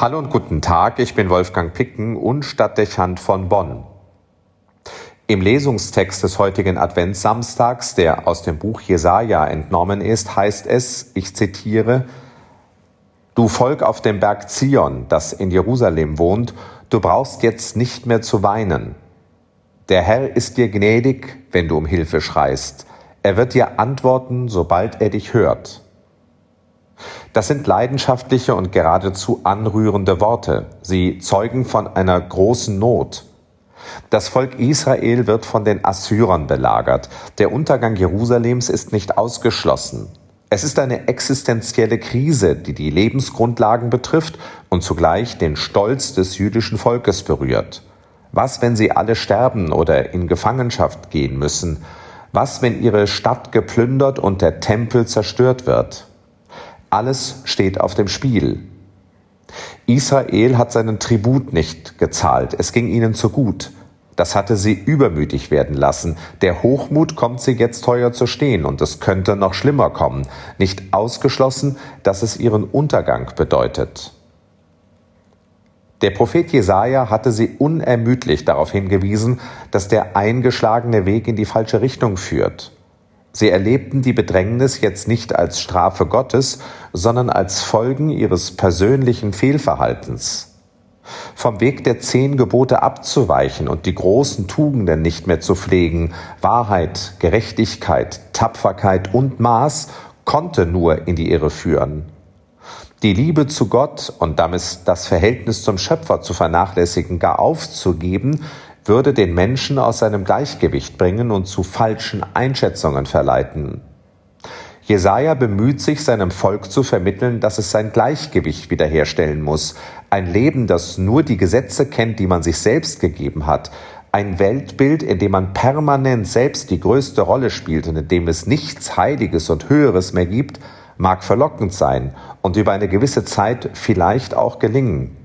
Hallo und guten Tag, ich bin Wolfgang Picken und Stadtdechant von Bonn. Im Lesungstext des heutigen Adventssamstags, der aus dem Buch Jesaja entnommen ist, heißt es, ich zitiere, Du Volk auf dem Berg Zion, das in Jerusalem wohnt, du brauchst jetzt nicht mehr zu weinen. Der Herr ist dir gnädig, wenn du um Hilfe schreist. Er wird dir antworten, sobald er dich hört. Das sind leidenschaftliche und geradezu anrührende Worte. Sie zeugen von einer großen Not. Das Volk Israel wird von den Assyrern belagert. Der Untergang Jerusalems ist nicht ausgeschlossen. Es ist eine existenzielle Krise, die die Lebensgrundlagen betrifft und zugleich den Stolz des jüdischen Volkes berührt. Was, wenn sie alle sterben oder in Gefangenschaft gehen müssen? Was, wenn ihre Stadt geplündert und der Tempel zerstört wird? Alles steht auf dem Spiel. Israel hat seinen Tribut nicht gezahlt, es ging ihnen zu gut. Das hatte sie übermütig werden lassen. Der Hochmut kommt sie jetzt teuer zu stehen und es könnte noch schlimmer kommen. Nicht ausgeschlossen, dass es ihren Untergang bedeutet. Der Prophet Jesaja hatte sie unermüdlich darauf hingewiesen, dass der eingeschlagene Weg in die falsche Richtung führt. Sie erlebten die Bedrängnis jetzt nicht als Strafe Gottes, sondern als Folgen ihres persönlichen Fehlverhaltens. Vom Weg der zehn Gebote abzuweichen und die großen Tugenden nicht mehr zu pflegen, Wahrheit, Gerechtigkeit, Tapferkeit und Maß, konnte nur in die Irre führen. Die Liebe zu Gott und damit das Verhältnis zum Schöpfer zu vernachlässigen, gar aufzugeben, würde den Menschen aus seinem Gleichgewicht bringen und zu falschen Einschätzungen verleiten. Jesaja bemüht sich, seinem Volk zu vermitteln, dass es sein Gleichgewicht wiederherstellen muss. Ein Leben, das nur die Gesetze kennt, die man sich selbst gegeben hat. Ein Weltbild, in dem man permanent selbst die größte Rolle spielt und in dem es nichts Heiliges und Höheres mehr gibt, mag verlockend sein und über eine gewisse Zeit vielleicht auch gelingen.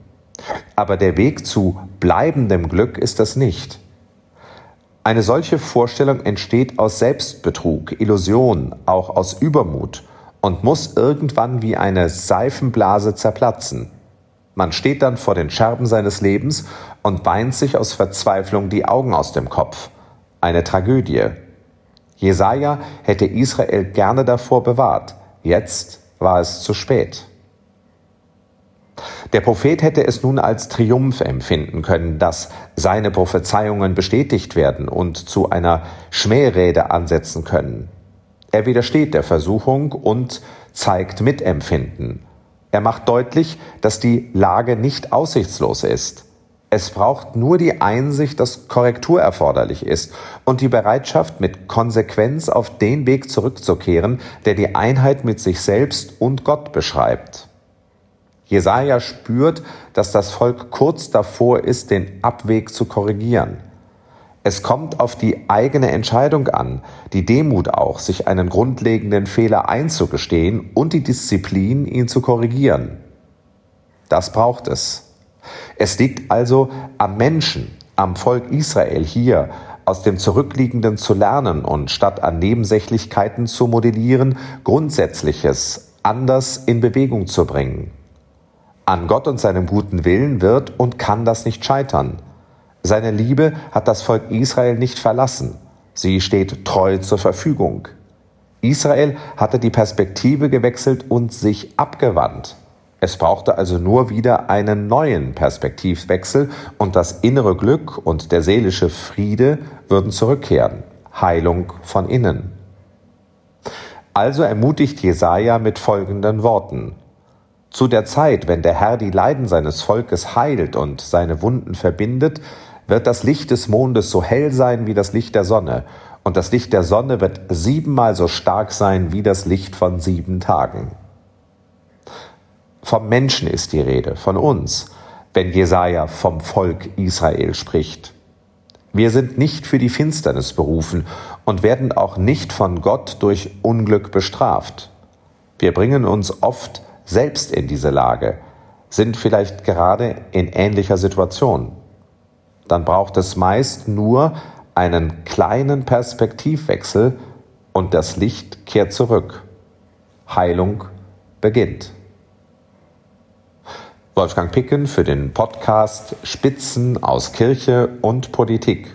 Aber der Weg zu bleibendem Glück ist das nicht. Eine solche Vorstellung entsteht aus Selbstbetrug, Illusion, auch aus Übermut und muss irgendwann wie eine Seifenblase zerplatzen. Man steht dann vor den Scherben seines Lebens und weint sich aus Verzweiflung die Augen aus dem Kopf. Eine Tragödie. Jesaja hätte Israel gerne davor bewahrt. Jetzt war es zu spät. Der Prophet hätte es nun als Triumph empfinden können, dass seine Prophezeiungen bestätigt werden und zu einer Schmährede ansetzen können. Er widersteht der Versuchung und zeigt Mitempfinden. Er macht deutlich, dass die Lage nicht aussichtslos ist. Es braucht nur die Einsicht, dass Korrektur erforderlich ist und die Bereitschaft, mit Konsequenz auf den Weg zurückzukehren, der die Einheit mit sich selbst und Gott beschreibt. Jesaja spürt, dass das Volk kurz davor ist, den Abweg zu korrigieren. Es kommt auf die eigene Entscheidung an, die Demut auch, sich einen grundlegenden Fehler einzugestehen und die Disziplin, ihn zu korrigieren. Das braucht es. Es liegt also am Menschen, am Volk Israel hier, aus dem Zurückliegenden zu lernen und statt an Nebensächlichkeiten zu modellieren, Grundsätzliches anders in Bewegung zu bringen. An Gott und seinem guten Willen wird und kann das nicht scheitern. Seine Liebe hat das Volk Israel nicht verlassen. Sie steht treu zur Verfügung. Israel hatte die Perspektive gewechselt und sich abgewandt. Es brauchte also nur wieder einen neuen Perspektivwechsel und das innere Glück und der seelische Friede würden zurückkehren. Heilung von innen. Also ermutigt Jesaja mit folgenden Worten. Zu der Zeit, wenn der Herr die Leiden seines Volkes heilt und seine Wunden verbindet, wird das Licht des Mondes so hell sein wie das Licht der Sonne, und das Licht der Sonne wird siebenmal so stark sein wie das Licht von sieben Tagen. Vom Menschen ist die Rede, von uns, wenn Jesaja vom Volk Israel spricht. Wir sind nicht für die Finsternis berufen und werden auch nicht von Gott durch Unglück bestraft. Wir bringen uns oft selbst in diese Lage, sind vielleicht gerade in ähnlicher Situation. Dann braucht es meist nur einen kleinen Perspektivwechsel und das Licht kehrt zurück. Heilung beginnt. Wolfgang Picken für den Podcast Spitzen aus Kirche und Politik.